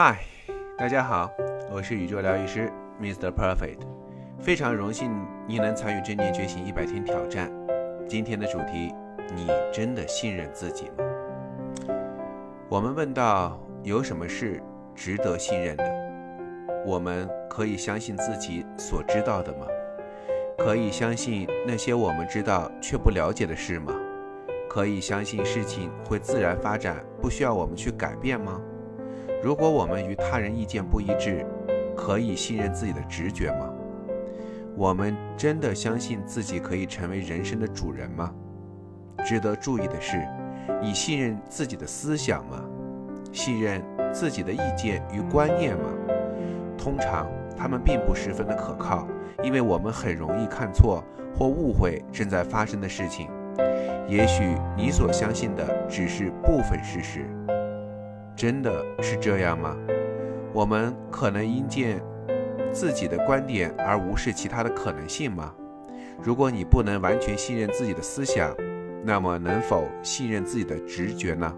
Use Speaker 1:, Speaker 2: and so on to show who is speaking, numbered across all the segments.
Speaker 1: 嗨，大家好，我是宇宙疗愈师 Mr. Perfect，非常荣幸你能参与正念觉醒一百天挑战。今天的主题，你真的信任自己吗？我们问到，有什么是值得信任的？我们可以相信自己所知道的吗？可以相信那些我们知道却不了解的事吗？可以相信事情会自然发展，不需要我们去改变吗？如果我们与他人意见不一致，可以信任自己的直觉吗？我们真的相信自己可以成为人生的主人吗？值得注意的是，你信任自己的思想吗？信任自己的意见与观念吗？通常，他们并不十分的可靠，因为我们很容易看错或误会正在发生的事情。也许你所相信的只是部分事实。真的是这样吗？我们可能因见自己的观点而无视其他的可能性吗？如果你不能完全信任自己的思想，那么能否信任自己的直觉呢？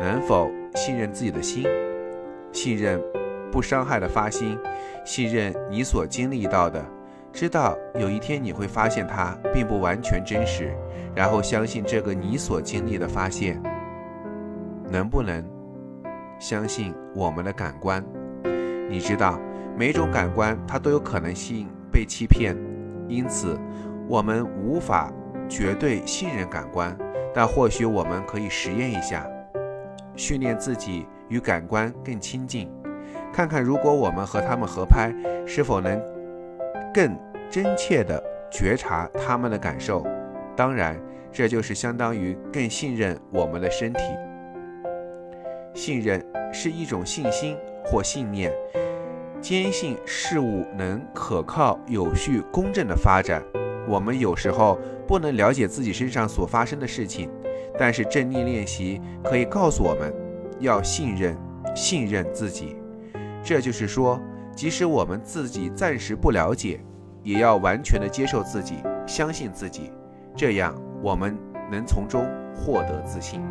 Speaker 1: 能否信任自己的心？信任不伤害的发心，信任你所经历到的，知道有一天你会发现它并不完全真实，然后相信这个你所经历的发现，能不能？相信我们的感官，你知道，每种感官它都有可能性被欺骗，因此我们无法绝对信任感官，但或许我们可以实验一下，训练自己与感官更亲近，看看如果我们和他们合拍，是否能更真切地觉察他们的感受。当然，这就是相当于更信任我们的身体。信任是一种信心或信念，坚信事物能可靠、有序、公正的发展。我们有时候不能了解自己身上所发生的事情，但是正念练习可以告诉我们，要信任、信任自己。这就是说，即使我们自己暂时不了解，也要完全的接受自己，相信自己，这样我们能从中获得自信。